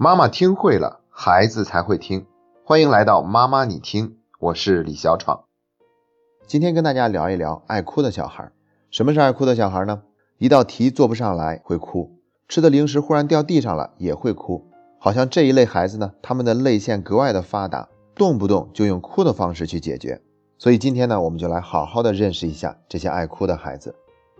妈妈听会了，孩子才会听。欢迎来到妈妈你听，我是李小闯。今天跟大家聊一聊爱哭的小孩。什么是爱哭的小孩呢？一道题做不上来会哭，吃的零食忽然掉地上了也会哭。好像这一类孩子呢，他们的泪腺格外的发达，动不动就用哭的方式去解决。所以今天呢，我们就来好好的认识一下这些爱哭的孩子。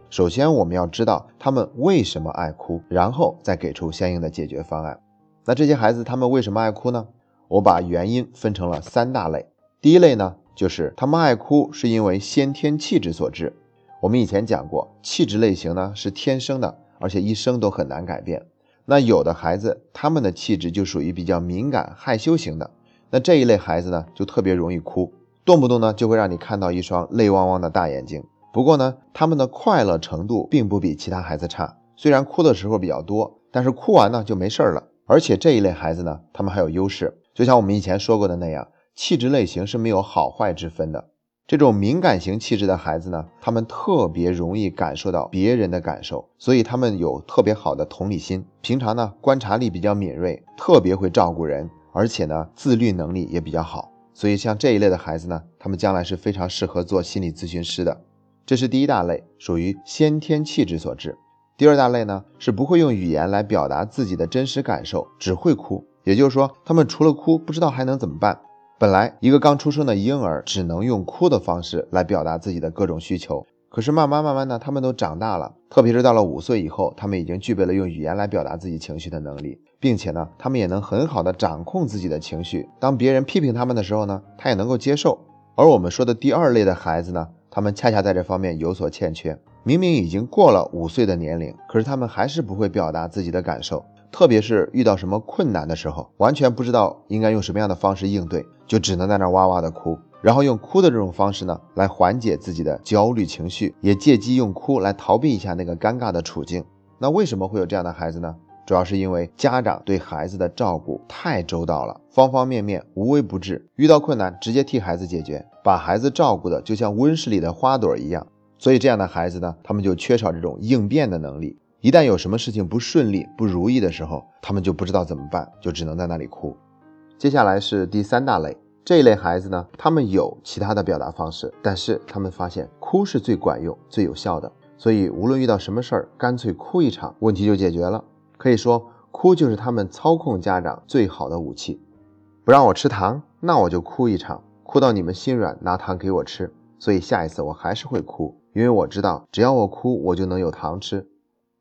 首先，我们要知道他们为什么爱哭，然后再给出相应的解决方案。那这些孩子他们为什么爱哭呢？我把原因分成了三大类。第一类呢，就是他们爱哭是因为先天气质所致。我们以前讲过，气质类型呢是天生的，而且一生都很难改变。那有的孩子他们的气质就属于比较敏感害羞型的，那这一类孩子呢就特别容易哭，动不动呢就会让你看到一双泪汪汪的大眼睛。不过呢，他们的快乐程度并不比其他孩子差，虽然哭的时候比较多，但是哭完呢就没事儿了。而且这一类孩子呢，他们还有优势，就像我们以前说过的那样，气质类型是没有好坏之分的。这种敏感型气质的孩子呢，他们特别容易感受到别人的感受，所以他们有特别好的同理心，平常呢观察力比较敏锐，特别会照顾人，而且呢自律能力也比较好。所以像这一类的孩子呢，他们将来是非常适合做心理咨询师的。这是第一大类，属于先天气质所致。第二大类呢，是不会用语言来表达自己的真实感受，只会哭。也就是说，他们除了哭，不知道还能怎么办。本来一个刚出生的婴儿只能用哭的方式来表达自己的各种需求，可是慢慢慢慢的，他们都长大了，特别是到了五岁以后，他们已经具备了用语言来表达自己情绪的能力，并且呢，他们也能很好的掌控自己的情绪。当别人批评他们的时候呢，他也能够接受。而我们说的第二类的孩子呢，他们恰恰在这方面有所欠缺。明明已经过了五岁的年龄，可是他们还是不会表达自己的感受，特别是遇到什么困难的时候，完全不知道应该用什么样的方式应对，就只能在那哇哇的哭，然后用哭的这种方式呢来缓解自己的焦虑情绪，也借机用哭来逃避一下那个尴尬的处境。那为什么会有这样的孩子呢？主要是因为家长对孩子的照顾太周到了，方方面面无微不至，遇到困难直接替孩子解决，把孩子照顾的就像温室里的花朵一样。所以这样的孩子呢，他们就缺少这种应变的能力。一旦有什么事情不顺利、不如意的时候，他们就不知道怎么办，就只能在那里哭。接下来是第三大类，这一类孩子呢，他们有其他的表达方式，但是他们发现哭是最管用、最有效的。所以无论遇到什么事儿，干脆哭一场，问题就解决了。可以说，哭就是他们操控家长最好的武器。不让我吃糖，那我就哭一场，哭到你们心软，拿糖给我吃。所以下一次我还是会哭。因为我知道，只要我哭，我就能有糖吃。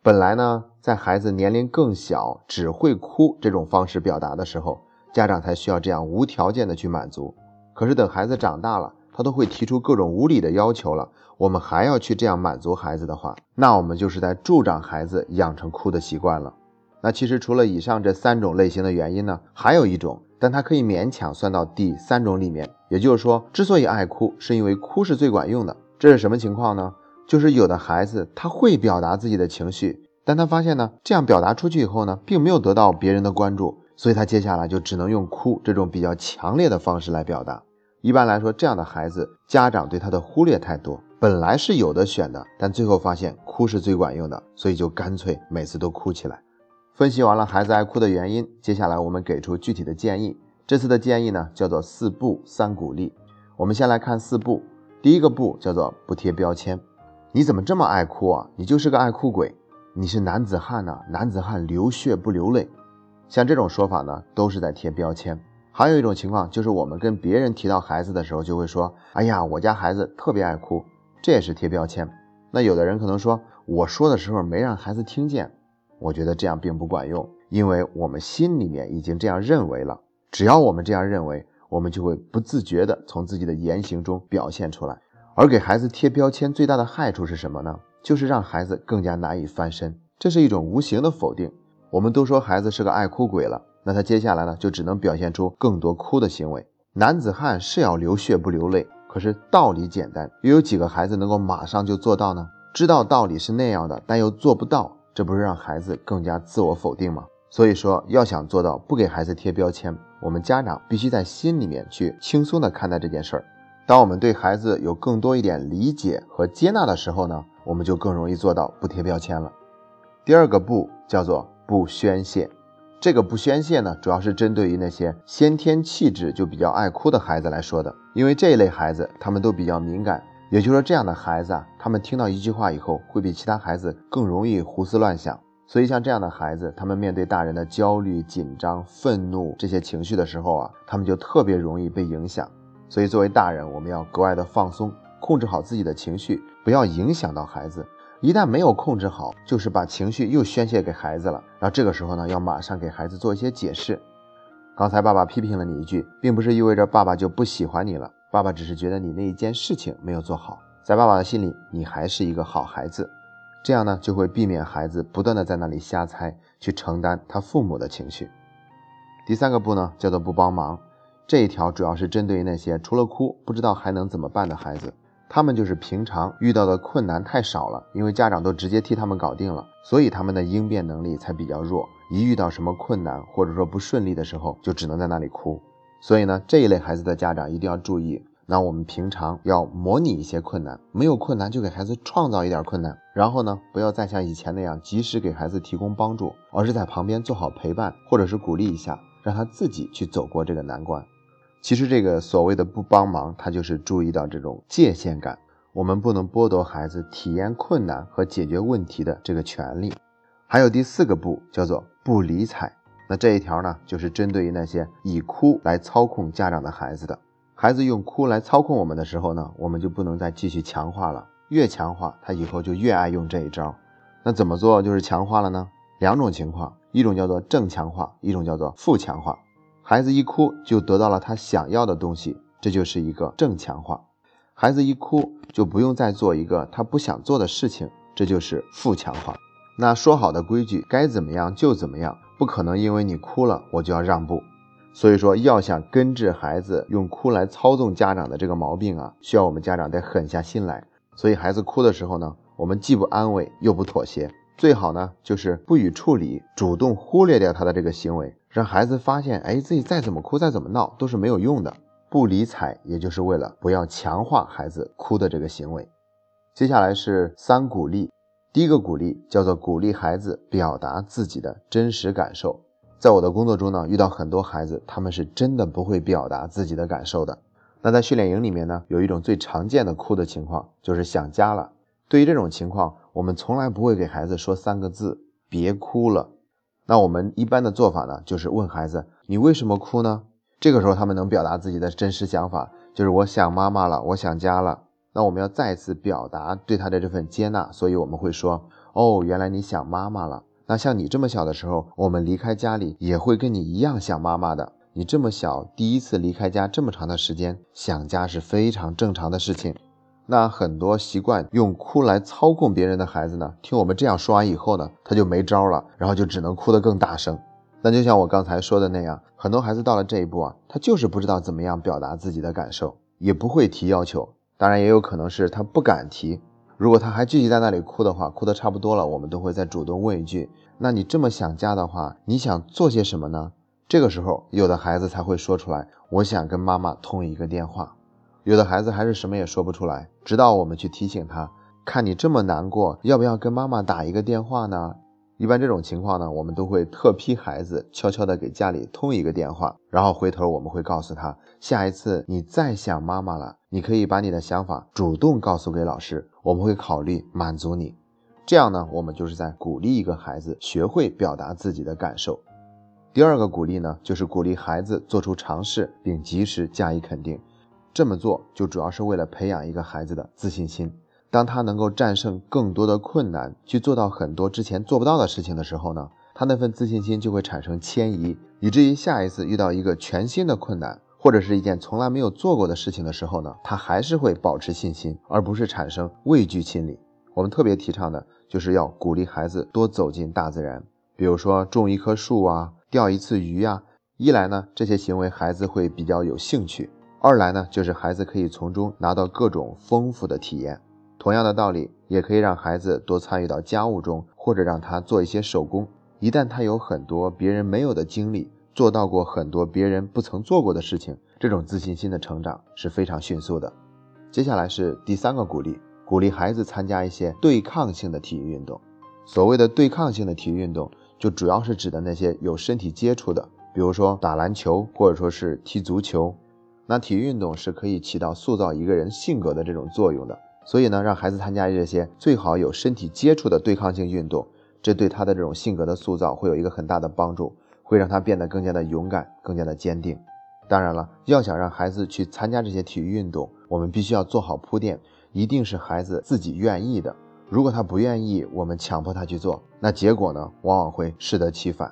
本来呢，在孩子年龄更小，只会哭这种方式表达的时候，家长才需要这样无条件的去满足。可是等孩子长大了，他都会提出各种无理的要求了，我们还要去这样满足孩子的话，那我们就是在助长孩子养成哭的习惯了。那其实除了以上这三种类型的原因呢，还有一种，但它可以勉强算到第三种里面。也就是说，之所以爱哭，是因为哭是最管用的。这是什么情况呢？就是有的孩子他会表达自己的情绪，但他发现呢，这样表达出去以后呢，并没有得到别人的关注，所以他接下来就只能用哭这种比较强烈的方式来表达。一般来说，这样的孩子家长对他的忽略太多，本来是有的选的，但最后发现哭是最管用的，所以就干脆每次都哭起来。分析完了孩子爱哭的原因，接下来我们给出具体的建议。这次的建议呢，叫做四不三鼓励。我们先来看四不。第一个不叫做不贴标签，你怎么这么爱哭啊？你就是个爱哭鬼，你是男子汉呐，男子汉流血不流泪。像这种说法呢，都是在贴标签。还有一种情况就是我们跟别人提到孩子的时候，就会说，哎呀，我家孩子特别爱哭，这也是贴标签。那有的人可能说，我说的时候没让孩子听见，我觉得这样并不管用，因为我们心里面已经这样认为了。只要我们这样认为。我们就会不自觉地从自己的言行中表现出来，而给孩子贴标签最大的害处是什么呢？就是让孩子更加难以翻身，这是一种无形的否定。我们都说孩子是个爱哭鬼了，那他接下来呢，就只能表现出更多哭的行为。男子汉是要流血不流泪，可是道理简单，又有几个孩子能够马上就做到呢？知道道理是那样的，但又做不到，这不是让孩子更加自我否定吗？所以说，要想做到不给孩子贴标签。我们家长必须在心里面去轻松的看待这件事儿。当我们对孩子有更多一点理解和接纳的时候呢，我们就更容易做到不贴标签了。第二个不叫做不宣泄，这个不宣泄呢，主要是针对于那些先天气质就比较爱哭的孩子来说的，因为这一类孩子他们都比较敏感，也就是说这样的孩子啊，他们听到一句话以后，会比其他孩子更容易胡思乱想。所以像这样的孩子，他们面对大人的焦虑、紧张、愤怒这些情绪的时候啊，他们就特别容易被影响。所以作为大人，我们要格外的放松，控制好自己的情绪，不要影响到孩子。一旦没有控制好，就是把情绪又宣泄给孩子了。然后这个时候呢，要马上给孩子做一些解释。刚才爸爸批评了你一句，并不是意味着爸爸就不喜欢你了，爸爸只是觉得你那一件事情没有做好，在爸爸的心里，你还是一个好孩子。这样呢，就会避免孩子不断的在那里瞎猜，去承担他父母的情绪。第三个不呢，叫做不帮忙。这一条主要是针对于那些除了哭不知道还能怎么办的孩子。他们就是平常遇到的困难太少了，因为家长都直接替他们搞定了，所以他们的应变能力才比较弱。一遇到什么困难或者说不顺利的时候，就只能在那里哭。所以呢，这一类孩子的家长一定要注意，那我们平常要模拟一些困难，没有困难就给孩子创造一点困难，然后呢，不要再像以前那样及时给孩子提供帮助，而是在旁边做好陪伴或者是鼓励一下，让他自己去走过这个难关。其实这个所谓的不帮忙，他就是注意到这种界限感。我们不能剥夺孩子体验困难和解决问题的这个权利。还有第四个不，叫做不理睬。那这一条呢，就是针对于那些以哭来操控家长的孩子的。孩子用哭来操控我们的时候呢，我们就不能再继续强化了。越强化，他以后就越爱用这一招。那怎么做就是强化了呢？两种情况，一种叫做正强化，一种叫做负强化。孩子一哭就得到了他想要的东西，这就是一个正强化；孩子一哭就不用再做一个他不想做的事情，这就是负强化。那说好的规矩，该怎么样就怎么样，不可能因为你哭了我就要让步。所以说，要想根治孩子用哭来操纵家长的这个毛病啊，需要我们家长得狠下心来。所以孩子哭的时候呢，我们既不安慰又不妥协，最好呢就是不予处理，主动忽略掉他的这个行为。让孩子发现，哎，自己再怎么哭，再怎么闹，都是没有用的。不理睬，也就是为了不要强化孩子哭的这个行为。接下来是三鼓励。第一个鼓励叫做鼓励孩子表达自己的真实感受。在我的工作中呢，遇到很多孩子，他们是真的不会表达自己的感受的。那在训练营里面呢，有一种最常见的哭的情况，就是想家了。对于这种情况，我们从来不会给孩子说三个字：别哭了。那我们一般的做法呢，就是问孩子：“你为什么哭呢？”这个时候他们能表达自己的真实想法，就是我想妈妈了，我想家了。那我们要再次表达对他的这份接纳，所以我们会说：“哦，原来你想妈妈了。那像你这么小的时候，我们离开家里也会跟你一样想妈妈的。你这么小，第一次离开家这么长的时间，想家是非常正常的事情。”那很多习惯用哭来操控别人的孩子呢，听我们这样说完以后呢，他就没招了，然后就只能哭得更大声。那就像我刚才说的那样，很多孩子到了这一步啊，他就是不知道怎么样表达自己的感受，也不会提要求。当然，也有可能是他不敢提。如果他还继续在那里哭的话，哭得差不多了，我们都会再主动问一句：“那你这么想家的话，你想做些什么呢？”这个时候，有的孩子才会说出来：“我想跟妈妈通一个电话。”有的孩子还是什么也说不出来，直到我们去提醒他，看你这么难过，要不要跟妈妈打一个电话呢？一般这种情况呢，我们都会特批孩子悄悄的给家里通一个电话，然后回头我们会告诉他，下一次你再想妈妈了，你可以把你的想法主动告诉给老师，我们会考虑满足你。这样呢，我们就是在鼓励一个孩子学会表达自己的感受。第二个鼓励呢，就是鼓励孩子做出尝试，并及时加以肯定。这么做就主要是为了培养一个孩子的自信心。当他能够战胜更多的困难，去做到很多之前做不到的事情的时候呢，他那份自信心就会产生迁移，以至于下一次遇到一个全新的困难，或者是一件从来没有做过的事情的时候呢，他还是会保持信心，而不是产生畏惧心理。我们特别提倡的就是要鼓励孩子多走进大自然，比如说种一棵树啊，钓一次鱼呀。一来呢，这些行为孩子会比较有兴趣。二来呢，就是孩子可以从中拿到各种丰富的体验。同样的道理，也可以让孩子多参与到家务中，或者让他做一些手工。一旦他有很多别人没有的经历，做到过很多别人不曾做过的事情，这种自信心的成长是非常迅速的。接下来是第三个鼓励，鼓励孩子参加一些对抗性的体育运动。所谓的对抗性的体育运动，就主要是指的那些有身体接触的，比如说打篮球或者说是踢足球。那体育运动是可以起到塑造一个人性格的这种作用的，所以呢，让孩子参加这些最好有身体接触的对抗性运动，这对他的这种性格的塑造会有一个很大的帮助，会让他变得更加的勇敢，更加的坚定。当然了，要想让孩子去参加这些体育运动，我们必须要做好铺垫，一定是孩子自己愿意的。如果他不愿意，我们强迫他去做，那结果呢，往往会适得其反。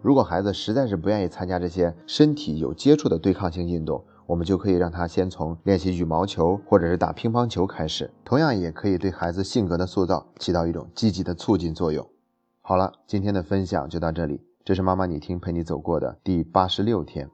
如果孩子实在是不愿意参加这些身体有接触的对抗性运动，我们就可以让他先从练习羽毛球或者是打乒乓球开始，同样也可以对孩子性格的塑造起到一种积极的促进作用。好了，今天的分享就到这里，这是妈妈你听陪你走过的第八十六天。